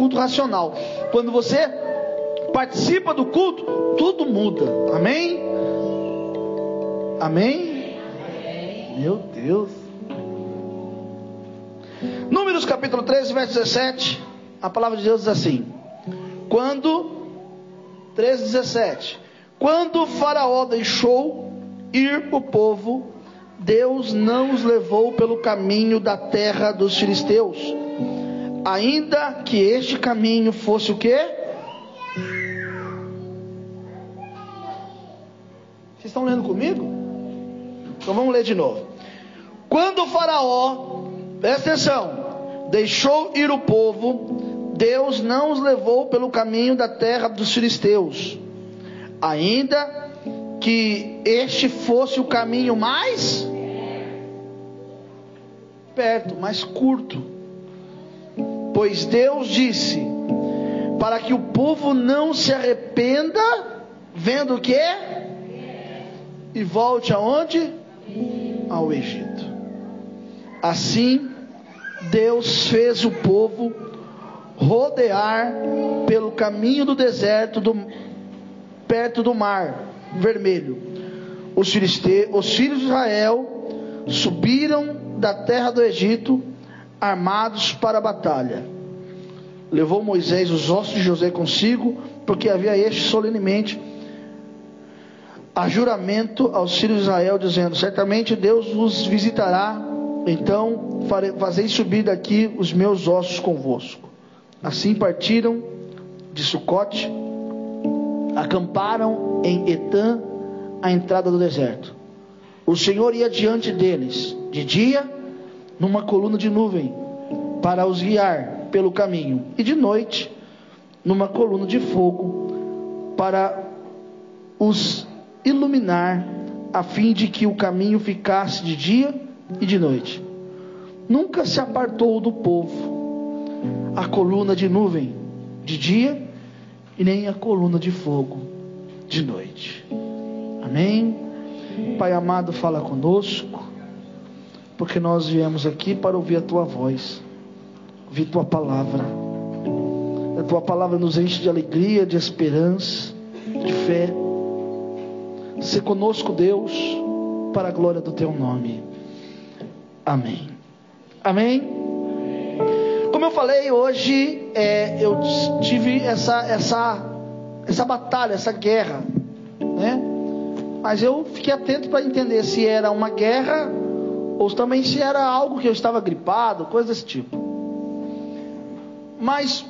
culto racional. Quando você participa do culto, tudo muda. Amém? Amém? Meu Deus. Números capítulo 13, verso 17. A palavra de Deus diz assim: Quando 13, 17. Quando Faraó deixou ir o povo, Deus não os levou pelo caminho da terra dos filisteus, ainda que este caminho fosse o que? Vocês estão lendo comigo? Então vamos ler de novo. Quando o Faraó, presta atenção, deixou ir o povo, Deus não os levou pelo caminho da terra dos filisteus, ainda que este fosse o caminho mais perto, mais curto. Pois Deus disse: para que o povo não se arrependa, vendo o que? E volte aonde? Ao Egito. Assim, Deus fez o povo rodear pelo caminho do deserto, do, perto do mar vermelho. Os, filiste, os filhos de Israel subiram da terra do Egito, armados para a batalha. Levou Moisés os ossos de José consigo, porque havia este solenemente a juramento aos filhos de Israel, dizendo: Certamente Deus vos visitará, então fazei subir daqui os meus ossos convosco. Assim partiram de Sucote, acamparam em Etã, à entrada do deserto. O Senhor ia diante deles, de dia, numa coluna de nuvem, para os guiar pelo caminho, e de noite, numa coluna de fogo, para os iluminar, a fim de que o caminho ficasse de dia e de noite. Nunca se apartou do povo a coluna de nuvem de dia e nem a coluna de fogo de noite. Amém. Pai amado, fala conosco, porque nós viemos aqui para ouvir a tua voz, ouvir tua palavra. A tua palavra nos enche de alegria, de esperança, de fé. Se conosco, Deus, para a glória do teu nome. Amém. Amém. Como eu falei hoje, é, eu tive essa essa essa batalha, essa guerra, né? Mas eu fiquei atento para entender se era uma guerra ou também se era algo que eu estava gripado, coisa desse tipo. Mas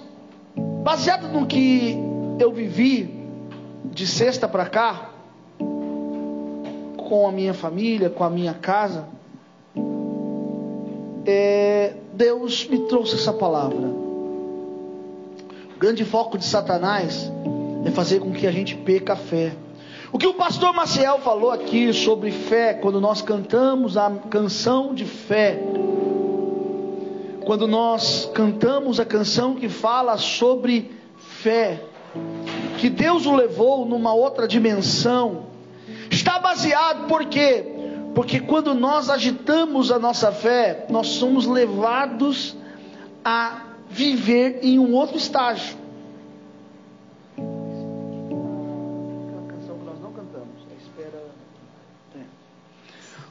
baseado no que eu vivi de sexta para cá, com a minha família, com a minha casa, é, Deus me trouxe essa palavra. O grande foco de Satanás é fazer com que a gente perca a fé. O que o pastor Maciel falou aqui sobre fé, quando nós cantamos a canção de fé, quando nós cantamos a canção que fala sobre fé, que Deus o levou numa outra dimensão, está baseado por quê? Porque quando nós agitamos a nossa fé, nós somos levados a viver em um outro estágio.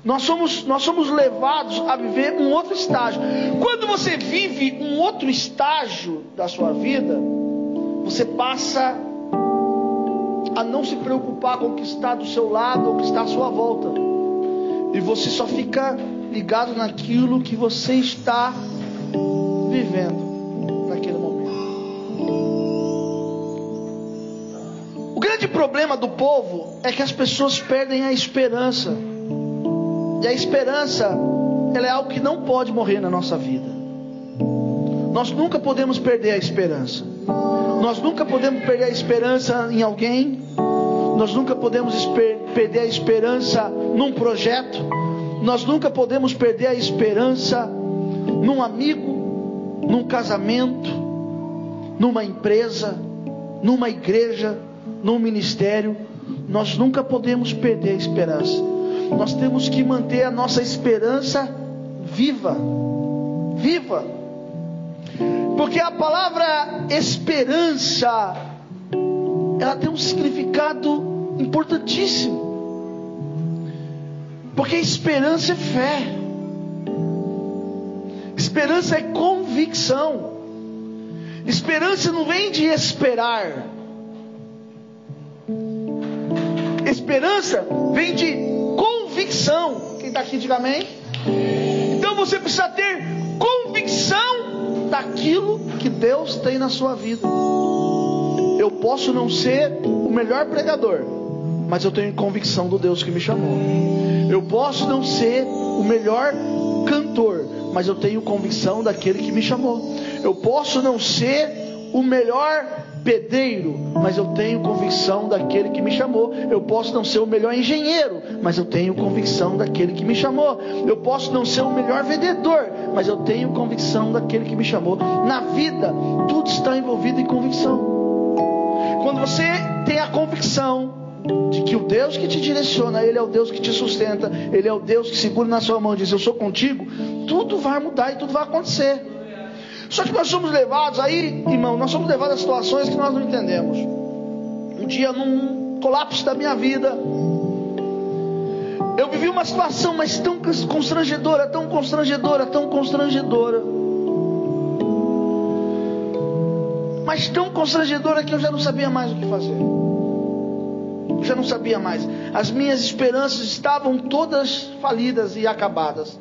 Nós somos, nós somos levados a viver um outro estágio. Quando você vive um outro estágio da sua vida, você passa a não se preocupar com o que está do seu lado ou o que está à sua volta. E você só fica ligado naquilo que você está vivendo naquele momento. O grande problema do povo é que as pessoas perdem a esperança. E a esperança, ela é algo que não pode morrer na nossa vida. Nós nunca podemos perder a esperança. Nós nunca podemos perder a esperança em alguém. Nós nunca podemos perder a esperança num projeto. Nós nunca podemos perder a esperança num amigo, num casamento, numa empresa, numa igreja, num ministério. Nós nunca podemos perder a esperança nós temos que manter a nossa esperança viva. Viva. Porque a palavra esperança, ela tem um significado importantíssimo. Porque esperança é fé. Esperança é convicção. Esperança não vem de esperar. Esperança vem de convicção. Quem está aqui, diga amém. Então você precisa ter convicção daquilo que Deus tem na sua vida. Eu posso não ser o melhor pregador, mas eu tenho convicção do Deus que me chamou. Eu posso não ser o melhor cantor, mas eu tenho convicção daquele que me chamou. Eu posso não ser o melhor pedreiro, mas eu tenho convicção daquele que me chamou. Eu posso não ser o melhor engenheiro, mas eu tenho convicção daquele que me chamou. Eu posso não ser o melhor vendedor, mas eu tenho convicção daquele que me chamou. Na vida, tudo está envolvido em convicção. Quando você tem a convicção de que o Deus que te direciona, Ele é o Deus que te sustenta, Ele é o Deus que segura na sua mão e diz: Eu sou contigo, tudo vai mudar e tudo vai acontecer. Só que nós somos levados aí, irmão, nós somos levados a situações que nós não entendemos. Um dia, num colapso da minha vida, eu vivi uma situação, mas tão constrangedora, tão constrangedora, tão constrangedora. Mas tão constrangedora que eu já não sabia mais o que fazer já não sabia mais. As minhas esperanças estavam todas falidas e acabadas.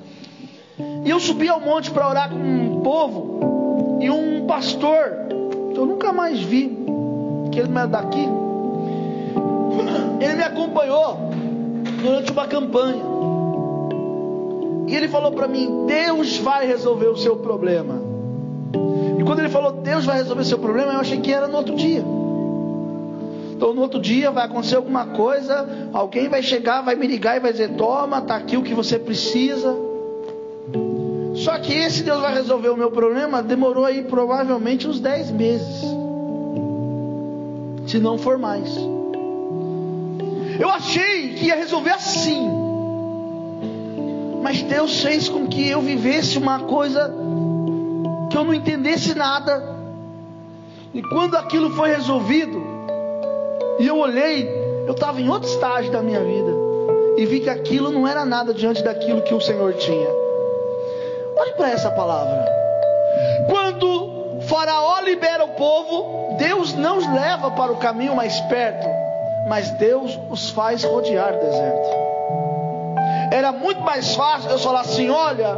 E eu subi ao monte para orar com um povo e um pastor eu nunca mais vi, que ele não é daqui. Ele me acompanhou durante uma campanha. E ele falou para mim: Deus vai resolver o seu problema. E quando ele falou Deus vai resolver o seu problema, eu achei que era no outro dia. Então no outro dia vai acontecer alguma coisa, alguém vai chegar, vai me ligar e vai dizer: toma, está aqui o que você precisa. Só que esse Deus vai resolver o meu problema demorou aí provavelmente uns 10 meses. Se não for mais. Eu achei que ia resolver assim. Mas Deus fez com que eu vivesse uma coisa que eu não entendesse nada. E quando aquilo foi resolvido, e eu olhei, eu estava em outro estágio da minha vida. E vi que aquilo não era nada diante daquilo que o Senhor tinha. Olhe para essa palavra. Quando Faraó libera o povo, Deus não os leva para o caminho mais perto, mas Deus os faz rodear o deserto. Era muito mais fácil Deus falar assim: olha,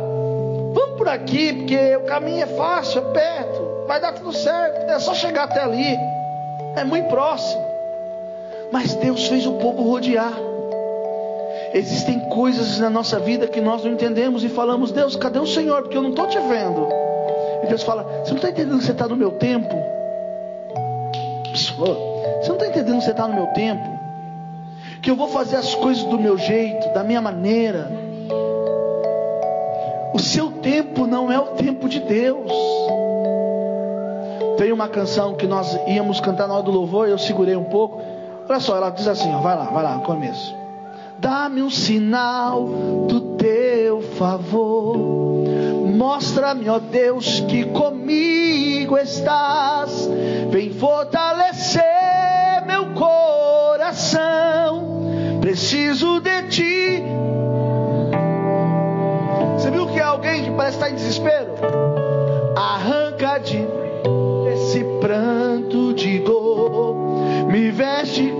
vamos por aqui, porque o caminho é fácil, é perto, vai dar tudo certo, é só chegar até ali, é muito próximo. Mas Deus fez o povo rodear. Existem coisas na nossa vida que nós não entendemos e falamos, Deus, cadê o Senhor? Porque eu não estou te vendo. E Deus fala, você não está entendendo que você está no meu tempo? Você não está entendendo que você está no meu tempo? Que eu vou fazer as coisas do meu jeito, da minha maneira. O seu tempo não é o tempo de Deus. Tem uma canção que nós íamos cantar na hora do louvor, eu segurei um pouco. Olha só, ela diz assim, ó, vai lá, vai lá, começo. Dá-me um sinal do teu favor. Mostra-me, ó Deus, que comigo estás. Vem fortalecer meu coração. Preciso de ti. Você viu que é alguém que parece estar em desespero? Arranca de esse pranto de dor. Me veste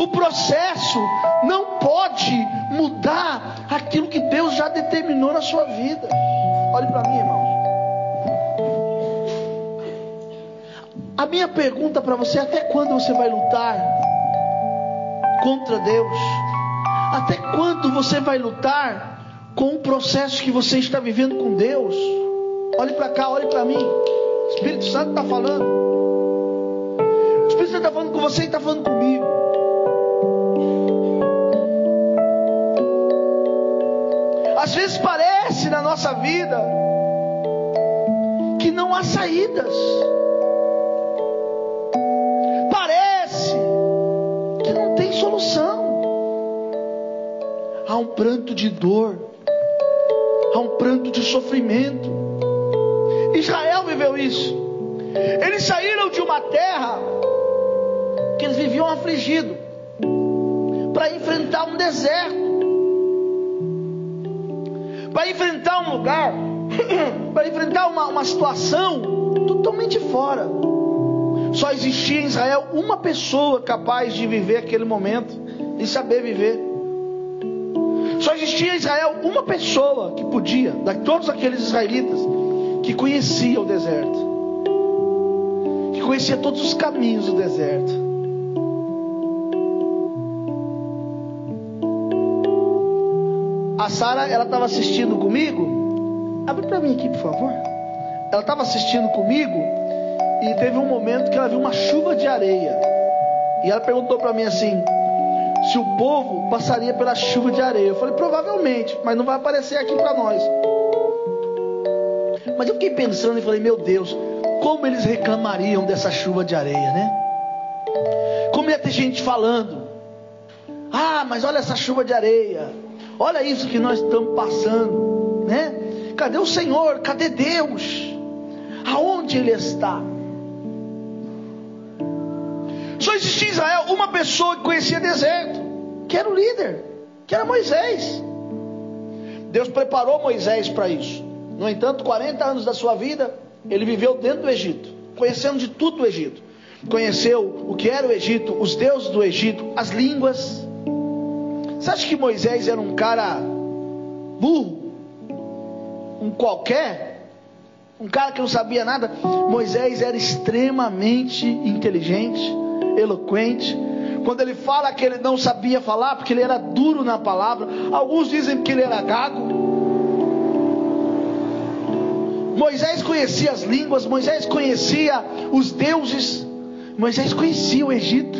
O processo não pode mudar aquilo que Deus já determinou na sua vida. Olhe para mim, irmão. A minha pergunta para você: até quando você vai lutar contra Deus? Até quando você vai lutar com o processo que você está vivendo com Deus? Olhe para cá, olhe para mim. O Espírito Santo está falando. O Espírito Santo está falando com você e está falando comigo. Nossa vida que não há saídas. há um pranto de dor, há um pranto de sofrimento. Israel viveu isso. Eles saíram de uma terra que eles viviam afligidos para enfrentar um deserto, para enfrentar uma, uma situação totalmente fora. Só existia em Israel uma pessoa capaz de viver aquele momento e saber viver. Só existia em Israel uma pessoa que podia, de todos aqueles israelitas, que conhecia o deserto, que conhecia todos os caminhos do deserto. A Sara, ela estava assistindo comigo. Abre para mim aqui, por favor. Ela estava assistindo comigo e teve um momento que ela viu uma chuva de areia. E ela perguntou para mim assim: se o povo passaria pela chuva de areia. Eu falei, provavelmente, mas não vai aparecer aqui para nós. Mas eu fiquei pensando e falei, meu Deus, como eles reclamariam dessa chuva de areia, né? Como ia ter gente falando, ah, mas olha essa chuva de areia, olha isso que nós estamos passando, né? Cadê o Senhor? Cadê Deus? Aonde Ele está? Só existia em Israel uma pessoa que conhecia deserto, que era o líder, que era Moisés. Deus preparou Moisés para isso. No entanto, 40 anos da sua vida, ele viveu dentro do Egito, conhecendo de tudo do Egito. Conheceu o que era o Egito, os deuses do Egito, as línguas. Você acha que Moisés era um cara burro? Um qualquer? Um cara que não sabia nada? Moisés era extremamente inteligente eloquente. Quando ele fala que ele não sabia falar, porque ele era duro na palavra. Alguns dizem que ele era gago. Moisés conhecia as línguas, Moisés conhecia os deuses, Moisés conhecia o Egito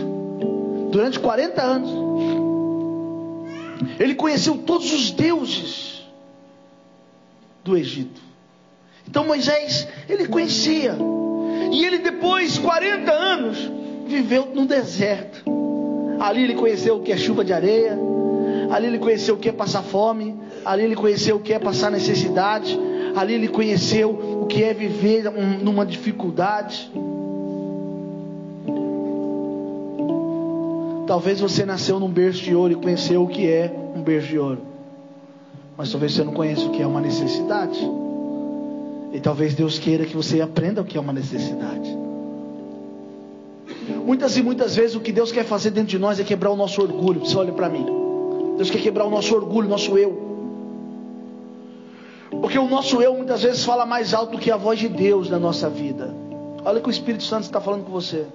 durante 40 anos. Ele conheceu todos os deuses do Egito. Então Moisés, ele conhecia. E ele depois, 40 anos, viveu no deserto. Ali ele conheceu o que é chuva de areia, ali ele conheceu o que é passar fome, ali ele conheceu o que é passar necessidade, ali ele conheceu o que é viver um, numa dificuldade. Talvez você nasceu num berço de ouro e conheceu o que é um berço de ouro. Mas talvez você não conheça o que é uma necessidade. E talvez Deus queira que você aprenda o que é uma necessidade. Muitas e muitas vezes o que Deus quer fazer dentro de nós é quebrar o nosso orgulho. Você olha para mim. Deus quer quebrar o nosso orgulho, o nosso eu. Porque o nosso eu muitas vezes fala mais alto do que a voz de Deus na nossa vida. Olha que o Espírito Santo está falando com você.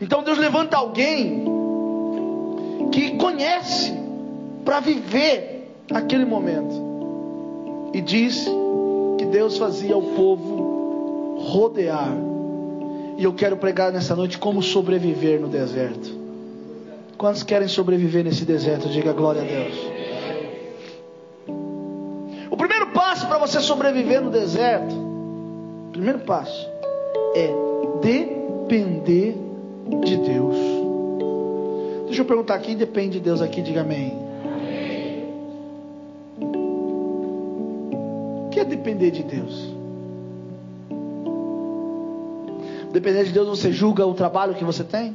Então Deus levanta alguém que conhece para viver aquele momento. E diz que Deus fazia o povo rodear e eu quero pregar nessa noite como sobreviver no deserto. Quantos querem sobreviver nesse deserto? Diga glória a Deus. O primeiro passo para você sobreviver no deserto, primeiro passo é depender de Deus. Deixa eu perguntar quem depende de Deus aqui, diga amém. Depender de Deus? Dependendo de Deus, você julga o trabalho que você tem,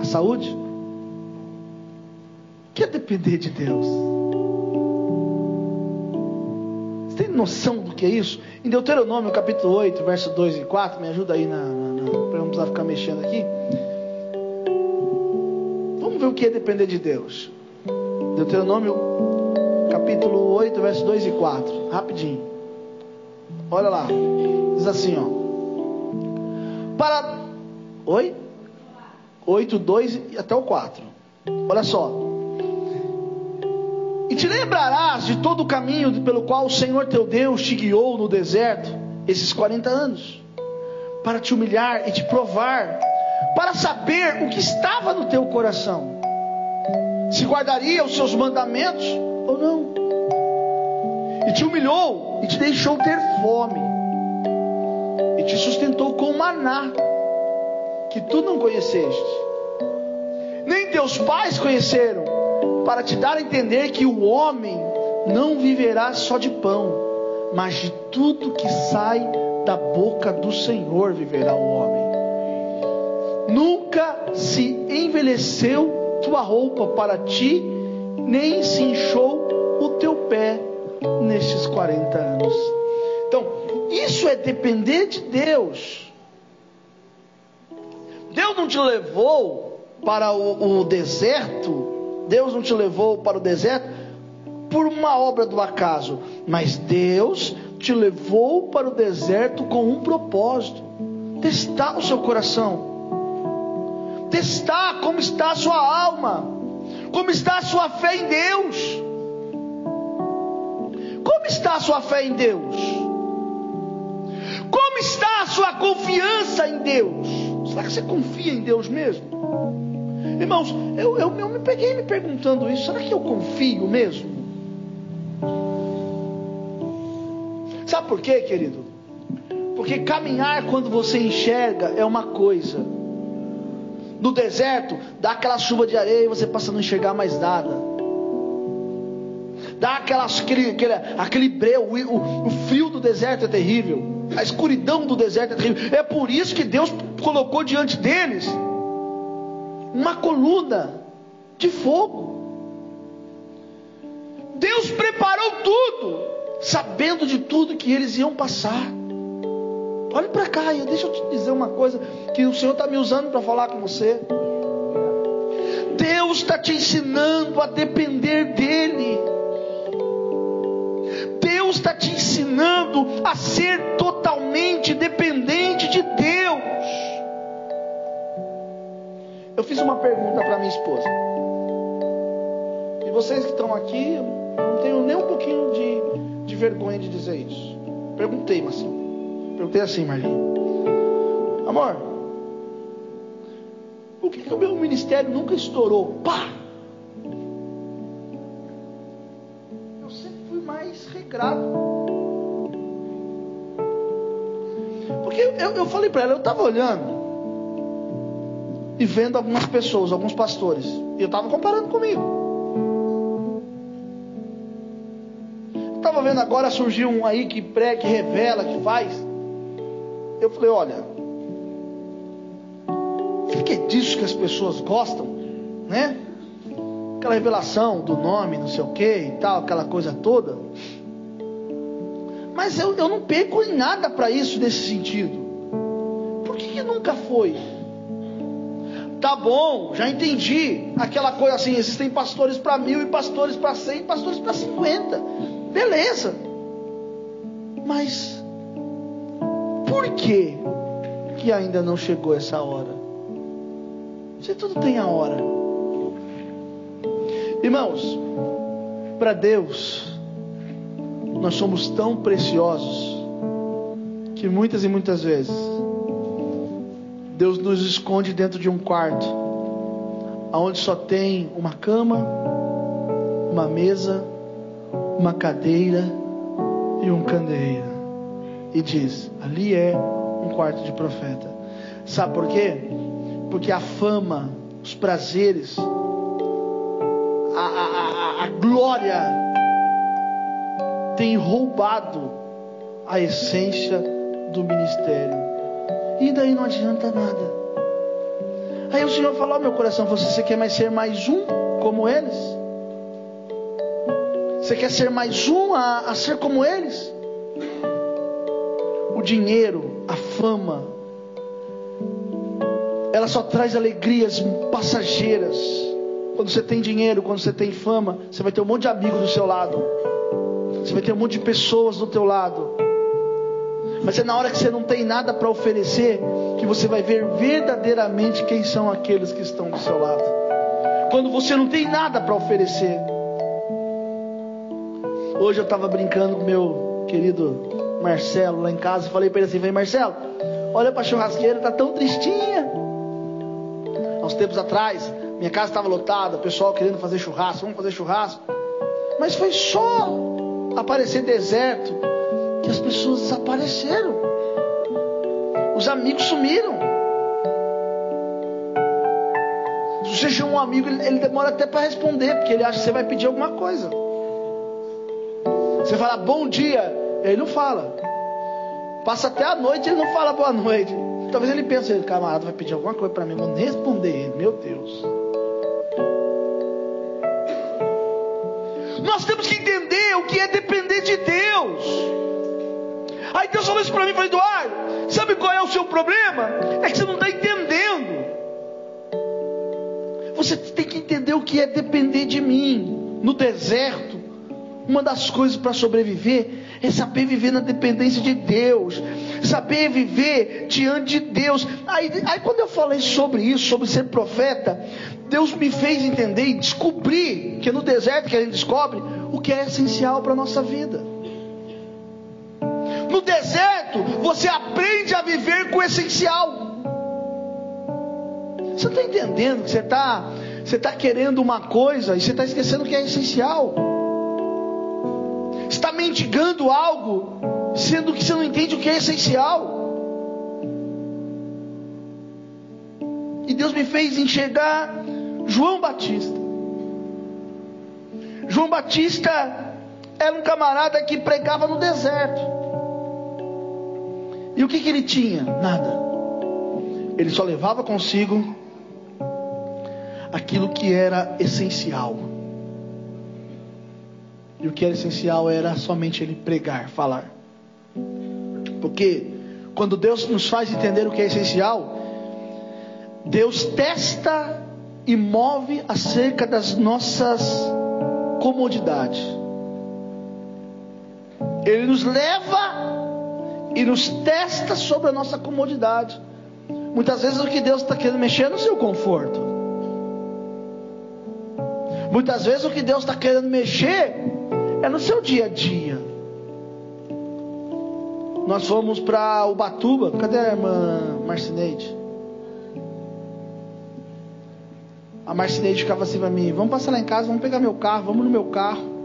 a saúde. que é depender de Deus? Você tem noção do que é isso? Em Deuteronômio capítulo 8, verso 2 e 4, me ajuda aí na, na, na para não precisar ficar mexendo aqui. Vamos ver o que é depender de Deus. Deuteronômio capítulo 8, verso 2 e 4. Rapidinho. Olha lá. Diz assim, ó. Para. Oi? 8, 2 e até o 4. Olha só. E te lembrarás de todo o caminho pelo qual o Senhor teu Deus te guiou no deserto esses 40 anos, para te humilhar e te provar, para saber o que estava no teu coração, se guardaria os seus mandamentos ou não. E te humilhou e te deixou ter fome, e te sustentou com maná, que tu não conheceste nem teus pais conheceram, para te dar a entender que o homem não viverá só de pão, mas de tudo que sai da boca do Senhor viverá o homem. Nunca se envelheceu tua roupa para ti, nem se inchou o teu pé nestes 40 anos. Então, isso é depender de Deus. Deus não te levou para o, o deserto, Deus não te levou para o deserto por uma obra do acaso, mas Deus te levou para o deserto com um propósito: testar o seu coração, testar como está a sua alma, como está a sua fé em Deus. Está a sua fé em Deus? Como está a sua confiança em Deus? Será que você confia em Deus mesmo? Irmãos, eu, eu, eu me peguei me perguntando isso: será que eu confio mesmo? Sabe por quê, querido? Porque caminhar quando você enxerga é uma coisa. No deserto, dá aquela chuva de areia e você passa a não enxergar mais nada. Dá aquelas, aquele, aquele, aquele breu, o, o frio do deserto é terrível. A escuridão do deserto é terrível. É por isso que Deus colocou diante deles uma coluna de fogo. Deus preparou tudo, sabendo de tudo que eles iam passar. Olhe para cá, e deixa eu te dizer uma coisa que o Senhor está me usando para falar com você. Deus está te ensinando a depender dEle. Ensinando a ser totalmente dependente de Deus eu fiz uma pergunta para minha esposa. E vocês que estão aqui, eu não tenho nem um pouquinho de, de vergonha de dizer isso. Perguntei, mas perguntei assim, Marlinhos. Amor, por que, que o meu ministério nunca estourou? Pá! Eu sempre fui mais regrado. Eu, eu falei para ela, eu estava olhando e vendo algumas pessoas, alguns pastores. E eu estava comparando comigo. Estava vendo agora surgiu um aí que pré, que revela, que faz. Eu falei, olha, fique disso que as pessoas gostam, né? Aquela revelação do nome, não sei o que e tal, aquela coisa toda. Mas eu, eu não perco em nada para isso nesse sentido. Nunca foi? Tá bom, já entendi. Aquela coisa assim, existem pastores para mil e pastores para cem, pastores para cinquenta. Beleza. Mas por que que ainda não chegou essa hora? Você tudo tem a hora. Irmãos, para Deus, nós somos tão preciosos que muitas e muitas vezes Deus nos esconde dentro de um quarto, aonde só tem uma cama, uma mesa, uma cadeira e um candeeiro. E diz: ali é um quarto de profeta. Sabe por quê? Porque a fama, os prazeres, a, a, a, a glória tem roubado a essência do ministério. E daí não adianta nada. Aí o Senhor falou ao meu coração: você, quer mais ser mais um como eles? Você quer ser mais um a, a ser como eles? O dinheiro, a fama, ela só traz alegrias passageiras. Quando você tem dinheiro, quando você tem fama, você vai ter um monte de amigos do seu lado. Você vai ter um monte de pessoas do teu lado. Mas é na hora que você não tem nada para oferecer que você vai ver verdadeiramente quem são aqueles que estão do seu lado. Quando você não tem nada para oferecer. Hoje eu estava brincando com meu querido Marcelo lá em casa falei para ele assim: Vem Marcelo, olha para a churrasqueira, tá tão tristinha. Há uns tempos atrás, minha casa estava lotada, o pessoal querendo fazer churrasco, vamos fazer churrasco. Mas foi só aparecer deserto as pessoas desapareceram. Os amigos sumiram. Se você chama um amigo, ele, ele demora até para responder, porque ele acha que você vai pedir alguma coisa. Você fala bom dia, ele não fala. Passa até a noite, ele não fala boa noite. Talvez ele pense, o camarada vai pedir alguma coisa para mim, vou responder ele. Meu Deus. Nós temos que entender o que é depender de Deus. Aí Deus falou isso para mim, falou, Eduardo, sabe qual é o seu problema? É que você não está entendendo. Você tem que entender o que é depender de mim. No deserto, uma das coisas para sobreviver é saber viver na dependência de Deus, saber viver diante de Deus. Aí, aí quando eu falei sobre isso, sobre ser profeta, Deus me fez entender e descobrir que no deserto que a gente descobre o que é essencial para a nossa vida. No deserto, você aprende a viver com o essencial. Você está entendendo que você está você tá querendo uma coisa e você está esquecendo que é essencial. Está mendigando algo, sendo que você não entende o que é essencial. E Deus me fez enxergar João Batista. João Batista era um camarada que pregava no deserto. E o que, que ele tinha? Nada. Ele só levava consigo aquilo que era essencial. E o que era essencial era somente ele pregar, falar. Porque quando Deus nos faz entender o que é essencial, Deus testa e move acerca das nossas comodidades. Ele nos leva e nos testa sobre a nossa comodidade. Muitas vezes o que Deus está querendo mexer é no seu conforto. Muitas vezes o que Deus está querendo mexer é no seu dia a dia. Nós fomos para Ubatuba. Cadê a irmã Marcineide? A Marcineide ficava assim para mim: Vamos passar lá em casa, vamos pegar meu carro, vamos no meu carro.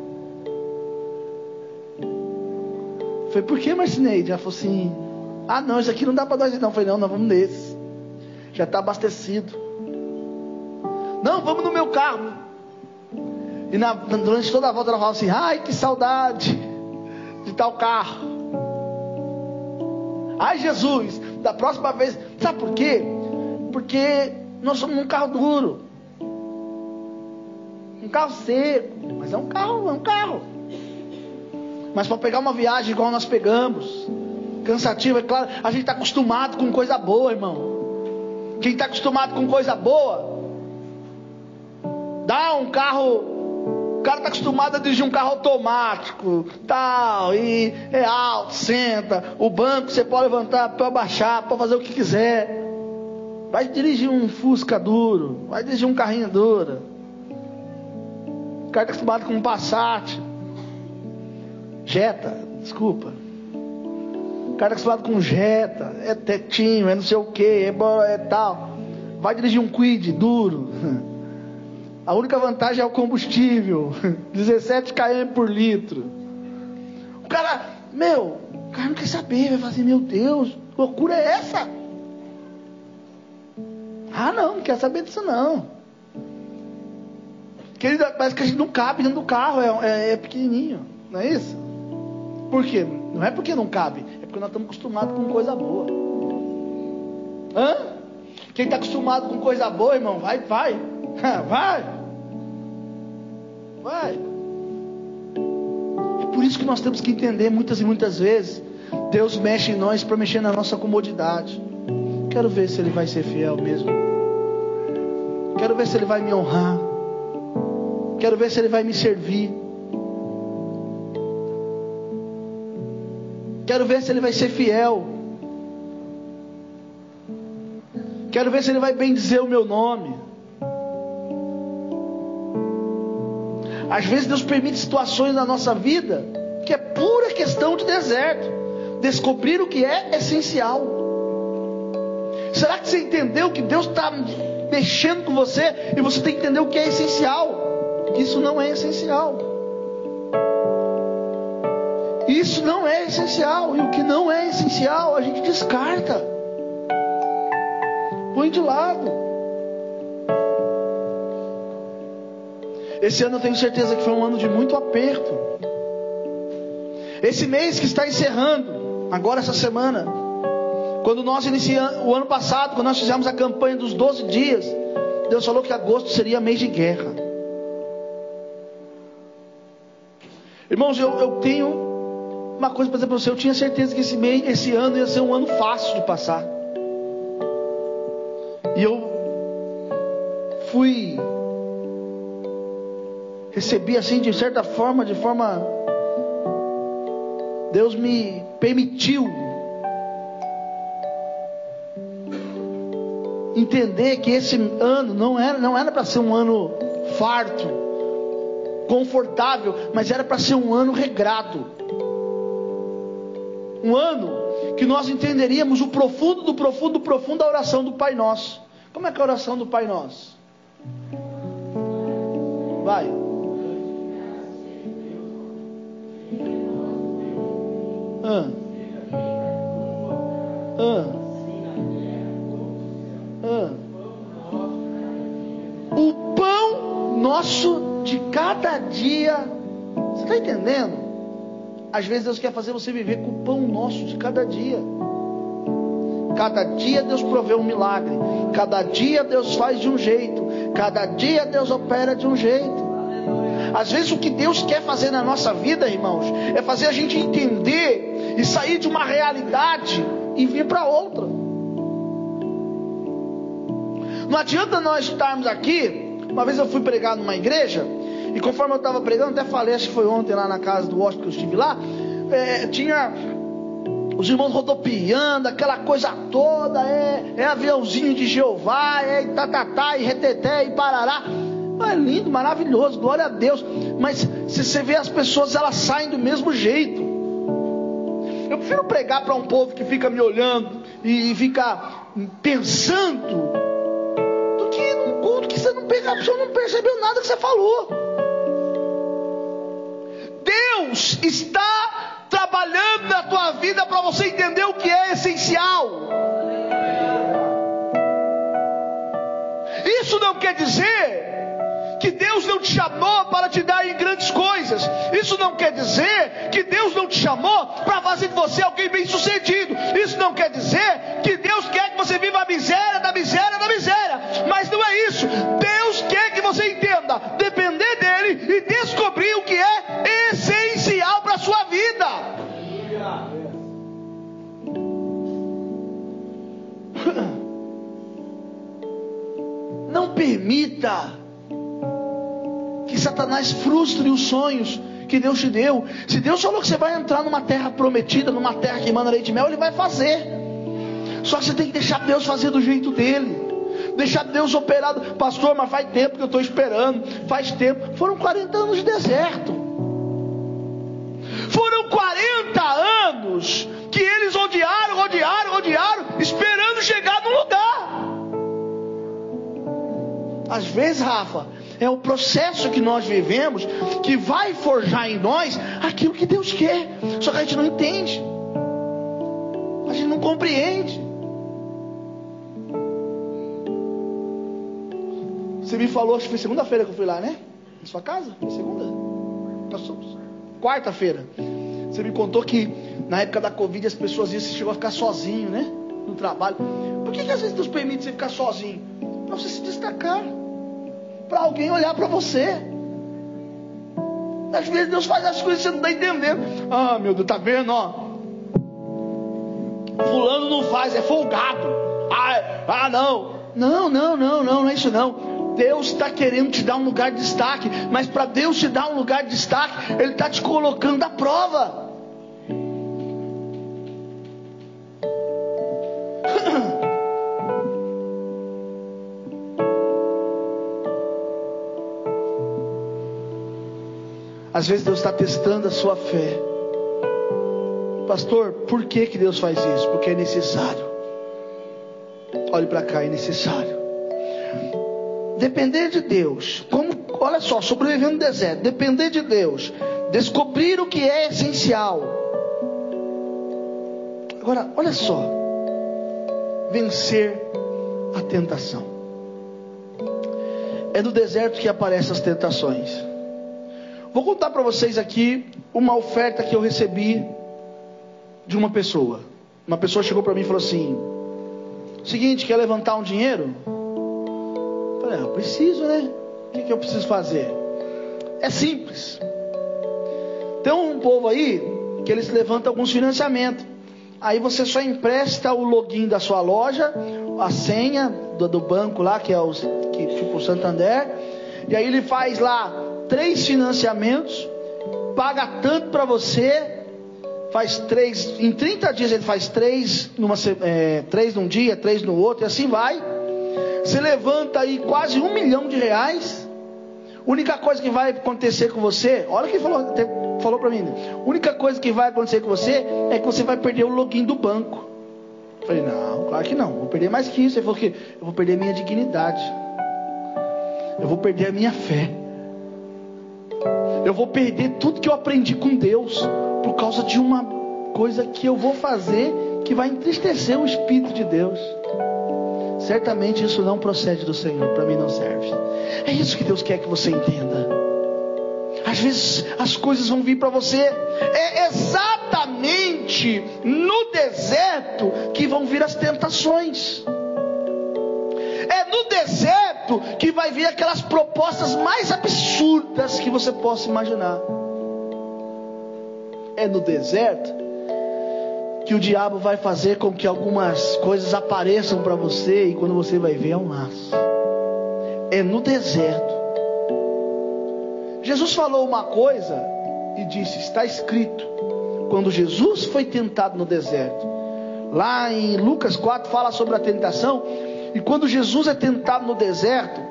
Falei, por que Marcineide? Ela falou assim: Ah, não, isso aqui não dá para nós não. Falei, não, nós vamos nesse. Já está abastecido. Não, vamos no meu carro. E na, durante toda a volta ela falava assim: Ai, que saudade de tal carro. Ai, Jesus, da próxima vez. Sabe por quê? Porque nós somos um carro duro. Um carro seco. Mas é um carro, é um carro. Mas para pegar uma viagem igual nós pegamos, cansativa, é claro, a gente está acostumado com coisa boa, irmão. Quem está acostumado com coisa boa, dá um carro o cara está acostumado a dirigir um carro automático, tal, e é alto, senta. O banco você pode levantar, pode baixar, pode fazer o que quiser. Vai dirigir um Fusca duro, vai dirigir um carrinho duro. O cara está acostumado com um Passat. Jetta, desculpa. O cara acostumado com Jetta, é tetinho, é não sei o que, é, é tal. Vai dirigir um Quid duro. A única vantagem é o combustível, 17 km por litro. O cara, meu, o cara não quer saber, vai fazer, meu Deus, que loucura é essa? Ah, não, não quer saber disso não. Querido, parece que a gente não cabe dentro do carro, é, é, é pequenininho, não é isso? Por quê? Não é porque não cabe, é porque nós estamos acostumados com coisa boa. Hã? Quem está acostumado com coisa boa, irmão, vai, vai. Vai. Vai. isso que nós temos que entender muitas e muitas vezes. Deus mexe em nós para mexer na nossa comodidade. Quero ver se Ele vai ser fiel mesmo. Quero ver se Ele vai me honrar. Quero ver se Ele vai me servir. Quero ver se Ele vai ser fiel. Quero ver se Ele vai bem dizer o meu nome. Às vezes Deus permite situações na nossa vida que é pura questão de deserto. Descobrir o que é essencial. Será que você entendeu que Deus está mexendo com você e você tem que entender o que é essencial? Isso não é essencial. Isso não é essencial. E o que não é essencial a gente descarta. Põe de lado. Esse ano eu tenho certeza que foi um ano de muito aperto. Esse mês que está encerrando, agora essa semana, quando nós iniciamos, o ano passado, quando nós fizemos a campanha dos 12 dias, Deus falou que agosto seria mês de guerra. Irmãos, eu, eu tenho uma coisa para dizer para você, eu tinha certeza que esse mês, esse ano ia ser um ano fácil de passar. E eu fui recebi assim de certa forma, de forma Deus me permitiu entender que esse ano não era não era para ser um ano farto, confortável, mas era para ser um ano regrado. Um ano que nós entenderíamos o profundo do profundo do profundo da oração do Pai Nosso. Como é que é a oração do Pai Nosso? Vai. Ah. Ah. Ah. O pão nosso de cada dia. Você está entendendo? Às vezes Deus quer fazer você viver com o pão nosso de cada dia. Cada dia Deus provê um milagre. Cada dia Deus faz de um jeito. Cada dia Deus opera de um jeito. Às vezes o que Deus quer fazer na nossa vida, irmãos, é fazer a gente entender e sair de uma realidade e vir para outra. Não adianta nós estarmos aqui. Uma vez eu fui pregar numa igreja, e conforme eu estava pregando, até falei, acho que foi ontem lá na casa do hóspede que eu estive lá, é, tinha os irmãos rodopiando, aquela coisa toda, é, é aviãozinho de Jeová, é tatatá, e reteté, e parará. É lindo, maravilhoso, glória a Deus. Mas se você vê as pessoas, elas saem do mesmo jeito. Eu prefiro pregar para um povo que fica me olhando e fica pensando do que num culto que você não, pega, você não percebeu nada que você falou. Deus está trabalhando na tua vida para você entender o que é essencial. Isso não quer dizer que Deus não te chamou para te dar em grandes coisas. Isso não quer dizer que Deus não te chamou para fazer de você alguém bem sucedido. Isso não quer dizer que Deus quer que você viva a miséria, permita Satanás frustre os sonhos que Deus te deu. Se Deus falou que você vai entrar numa terra prometida, numa terra que manda leite e mel, Ele vai fazer. Só que você tem que deixar Deus fazer do jeito dele. Deixar Deus operado. Pastor, mas faz tempo que eu estou esperando. Faz tempo. Foram 40 anos de deserto. Foram 40 anos que eles odiaram, odiaram, odiaram, Às vezes, Rafa, é o processo que nós vivemos que vai forjar em nós aquilo que Deus quer. Só que a gente não entende. A gente não compreende. Você me falou, acho que foi segunda-feira que eu fui lá, né? Na sua casa? Foi segunda? Quarta-feira. Você me contou que na época da Covid as pessoas iam, você chegou a ficar sozinho, né? No trabalho. Por que, que às vezes Deus permite você ficar sozinho? Para você se destacar para alguém olhar para você. Às vezes Deus faz as coisas que você não está entendendo. Ah, meu Deus, tá vendo, ó? Fulano não faz, é folgado. Ah, ah não. Não, não, não, não, não é isso não. Deus está querendo te dar um lugar de destaque, mas para Deus te dar um lugar de destaque, Ele está te colocando à prova. Às vezes Deus está testando a sua fé. Pastor, por que, que Deus faz isso? Porque é necessário. Olhe para cá, é necessário. Depender de Deus, como, olha só, sobreviver no deserto, depender de Deus, descobrir o que é essencial. Agora, olha só, vencer a tentação. É no deserto que aparecem as tentações. Vou contar para vocês aqui uma oferta que eu recebi de uma pessoa. Uma pessoa chegou para mim e falou assim: Seguinte, quer levantar um dinheiro? Eu falei, ah, eu preciso, né? O que, que eu preciso fazer? É simples. Tem um povo aí que eles levantam alguns financiamentos. Aí você só empresta o login da sua loja, a senha do, do banco lá, que é o que, tipo o Santander. E aí ele faz lá três financiamentos, paga tanto para você, faz três, em 30 dias ele faz três, numa, é, três num dia, três no outro, e assim vai. Você levanta aí quase um milhão de reais. Única coisa que vai acontecer com você, olha o que falou, falou para mim. Única coisa que vai acontecer com você é que você vai perder o login do banco. Eu falei, não, claro que não, vou perder mais que isso. Ele falou que eu vou perder minha dignidade. Eu vou perder a minha fé eu vou perder tudo que eu aprendi com Deus por causa de uma coisa que eu vou fazer que vai entristecer o Espírito de Deus. Certamente isso não procede do Senhor, para mim não serve. É isso que Deus quer que você entenda. Às vezes as coisas vão vir para você, é exatamente no deserto que vão vir as tentações. É no deserto que vai vir aquelas propostas mais absurdas que você possa imaginar. É no deserto que o diabo vai fazer com que algumas coisas apareçam para você e quando você vai ver é um laço. É no deserto. Jesus falou uma coisa e disse: está escrito. Quando Jesus foi tentado no deserto, lá em Lucas 4 fala sobre a tentação e quando Jesus é tentado no deserto,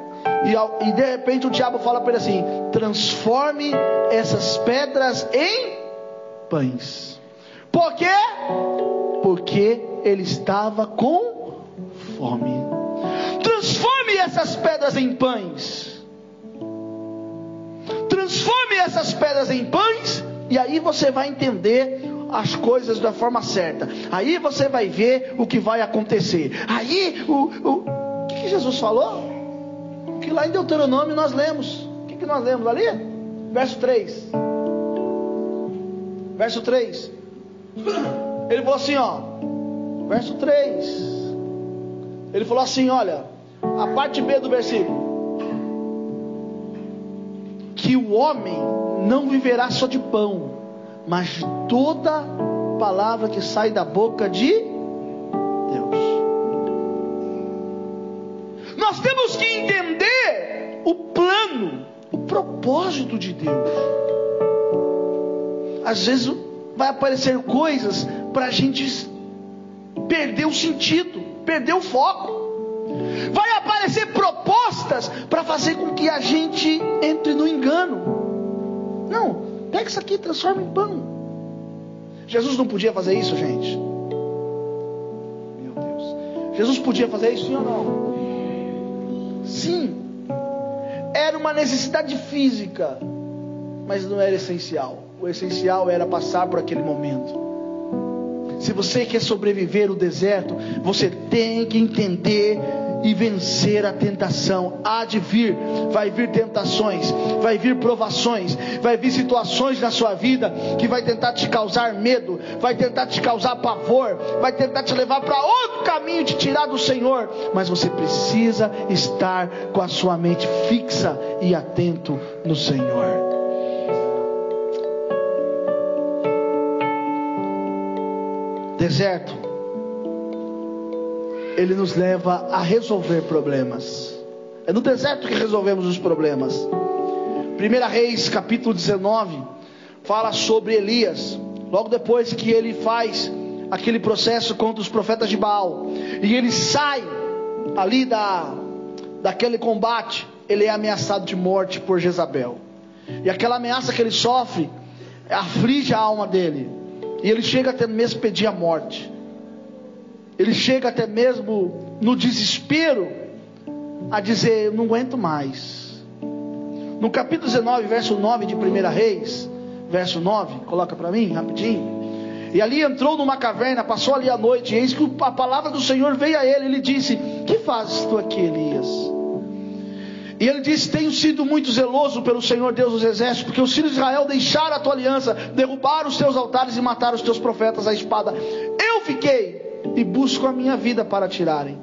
e, e de repente o diabo fala para ele assim: transforme essas pedras em pães. Por quê? Porque ele estava com fome. Transforme essas pedras em pães. Transforme essas pedras em pães, e aí você vai entender as coisas da forma certa. Aí você vai ver o que vai acontecer. Aí o, o, o que, que Jesus falou? Que lá em Deuteronômio nós lemos. O que, que nós lemos ali? Verso 3. Verso 3. Ele falou assim, ó. Verso 3. Ele falou assim, olha, a parte B do versículo. Que o homem não viverá só de pão, mas toda palavra que sai da boca de Deus. Nós temos que entender o plano, o propósito de Deus. Às vezes vai aparecer coisas para a gente perder o sentido, perder o foco. Vai aparecer propostas para fazer com que a gente entre no engano. Não, Pega isso aqui transforma em pão. Jesus não podia fazer isso, gente. Meu Deus. Jesus podia fazer isso, sim ou não? Sim. Era uma necessidade física, mas não era essencial. O essencial era passar por aquele momento. Se você quer sobreviver o deserto, você tem que entender e vencer a tentação. Há de vir, vai vir tentações, vai vir provações, vai vir situações na sua vida que vai tentar te causar medo, vai tentar te causar pavor, vai tentar te levar para outro caminho, te tirar do Senhor. Mas você precisa estar com a sua mente fixa e atento no Senhor. Deserto ele nos leva a resolver problemas. É no deserto que resolvemos os problemas. 1 Reis, capítulo 19, fala sobre Elias. Logo depois que ele faz aquele processo contra os profetas de Baal, e ele sai ali da, daquele combate, ele é ameaçado de morte por Jezabel. E aquela ameaça que ele sofre aflige a alma dele. E ele chega até mesmo pedir a morte. Ele chega até mesmo no desespero a dizer: Eu não aguento mais. No capítulo 19, verso 9 de 1 Reis, verso 9, coloca para mim rapidinho. E ali entrou numa caverna, passou ali a noite, e eis que a palavra do Senhor veio a ele. Ele disse: Que fazes tu aqui, Elias? E ele disse: Tenho sido muito zeloso pelo Senhor Deus dos exércitos, porque os filhos de Israel deixaram a tua aliança, derrubaram os teus altares e mataram os teus profetas à espada. Eu fiquei e busco a minha vida para tirarem.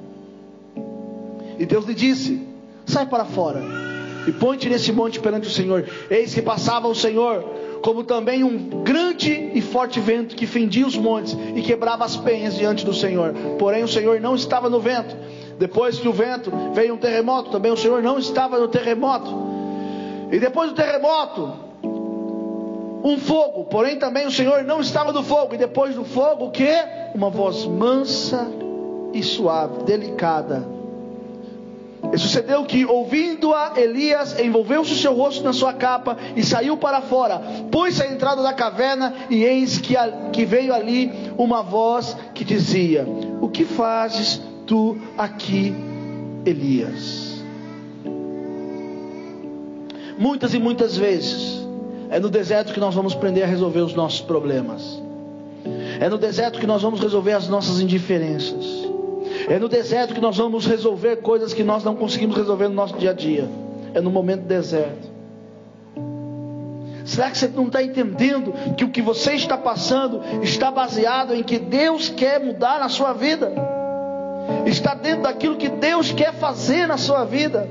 E Deus lhe disse: Sai para fora e põe-te nesse monte perante o Senhor. Eis que passava o Senhor, como também um grande e forte vento que fendia os montes e quebrava as penhas diante do Senhor. Porém, o Senhor não estava no vento depois que o vento veio um terremoto, também o Senhor não estava no terremoto. E depois do terremoto, um fogo, porém também o Senhor não estava no fogo. E depois do fogo, o que? Uma voz mansa e suave, delicada. E sucedeu que, ouvindo-a, Elias envolveu-se o seu rosto na sua capa e saiu para fora. Pôs-se à entrada da caverna e eis que, a, que veio ali uma voz que dizia: O que fazes, tu aqui, Elias. Muitas e muitas vezes é no deserto que nós vamos aprender a resolver os nossos problemas. É no deserto que nós vamos resolver as nossas indiferenças. É no deserto que nós vamos resolver coisas que nós não conseguimos resolver no nosso dia a dia. É no momento do deserto. Será que você não está entendendo que o que você está passando está baseado em que Deus quer mudar na sua vida? está dentro daquilo que Deus quer fazer na sua vida.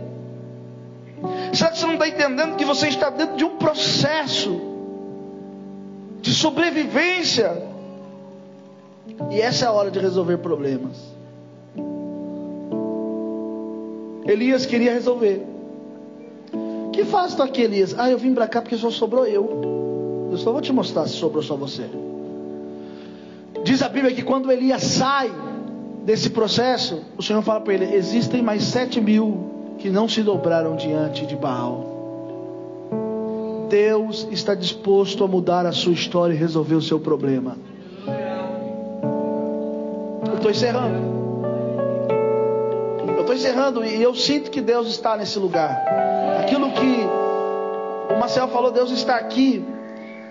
Será que você não está entendendo que você está dentro de um processo de sobrevivência? E essa é a hora de resolver problemas. Elias queria resolver. Que faz tu aqui, Elias? Ah, eu vim para cá porque só sobrou eu. Eu só vou te mostrar se sobrou só você. Diz a Bíblia que quando Elias sai desse processo, o Senhor fala para ele: existem mais sete mil que não se dobraram diante de Baal. Deus está disposto a mudar a sua história e resolver o seu problema. Estou encerrando. Eu estou encerrando e eu sinto que Deus está nesse lugar. Aquilo que o Marcel falou, Deus está aqui.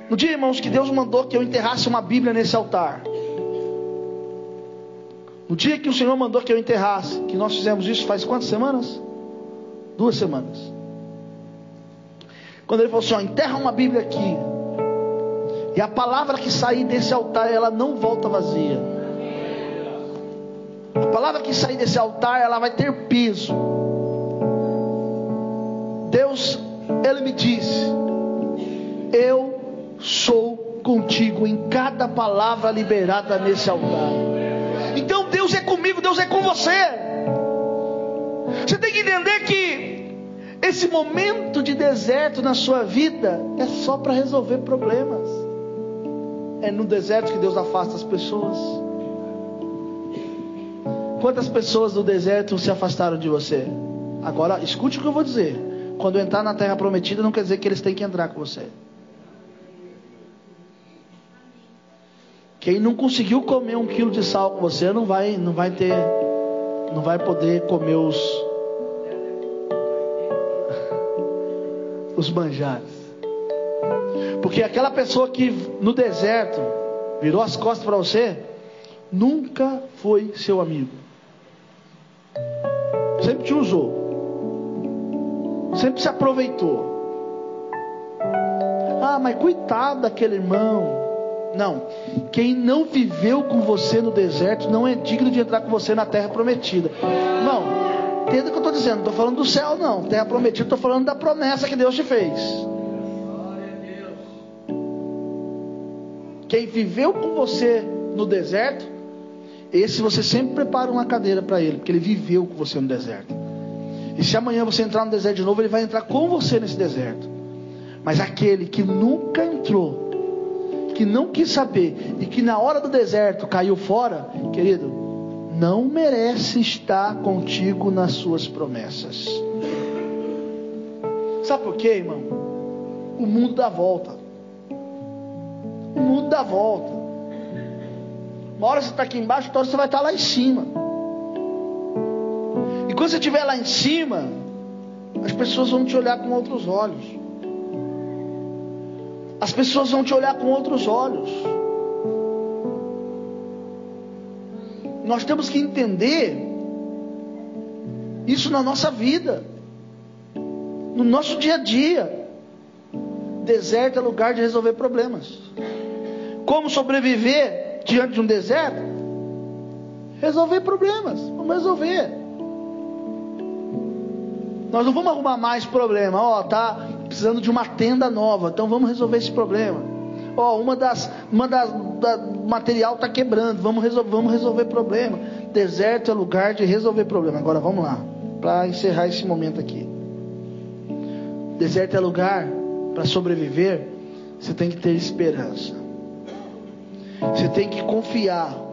No dia, irmãos, que Deus mandou que eu enterrasse uma Bíblia nesse altar. No dia que o Senhor mandou que eu enterrasse, que nós fizemos isso faz quantas semanas? Duas semanas. Quando ele falou assim: ó, enterra uma Bíblia aqui. E a palavra que sair desse altar, ela não volta vazia. Palavra que sair desse altar, ela vai ter peso. Deus, Ele me disse: Eu sou contigo em cada palavra liberada nesse altar. Então Deus é comigo, Deus é com você. Você tem que entender que esse momento de deserto na sua vida é só para resolver problemas. É no deserto que Deus afasta as pessoas. Quantas pessoas do deserto se afastaram de você? Agora, escute o que eu vou dizer. Quando entrar na terra prometida, não quer dizer que eles têm que entrar com você. Quem não conseguiu comer um quilo de sal com você não vai, não vai ter, não vai poder comer os os manjares. Porque aquela pessoa que no deserto virou as costas para você, nunca foi seu amigo. Sempre te usou. Sempre se aproveitou. Ah, mas coitado daquele irmão. Não. Quem não viveu com você no deserto não é digno de entrar com você na terra prometida. Não. Entenda o que eu estou dizendo. Não estou falando do céu, não. Terra prometida, estou falando da promessa que Deus te fez. Quem viveu com você no deserto Esse você sempre prepara uma cadeira para ele, porque ele viveu com você no deserto. E se amanhã você entrar no deserto de novo, ele vai entrar com você nesse deserto. Mas aquele que nunca entrou, que não quis saber e que na hora do deserto caiu fora, querido, não merece estar contigo nas suas promessas. Sabe por quê, irmão? O mundo dá volta. O mundo dá volta. Uma hora você está aqui embaixo, outra hora você vai estar lá em cima. E quando você estiver lá em cima, as pessoas vão te olhar com outros olhos. As pessoas vão te olhar com outros olhos. Nós temos que entender isso na nossa vida, no nosso dia a dia. Deserto é lugar de resolver problemas. Como sobreviver diante de um deserto? Resolver problemas. Vamos resolver. Nós não vamos arrumar mais problema. Ó, oh, tá precisando de uma tenda nova. Então vamos resolver esse problema. Ó, oh, uma das, uma das, da, material tá quebrando. Vamos resolver, vamos resolver problema. Deserto é lugar de resolver problema. Agora vamos lá, para encerrar esse momento aqui. Deserto é lugar para sobreviver. Você tem que ter esperança. Você tem que confiar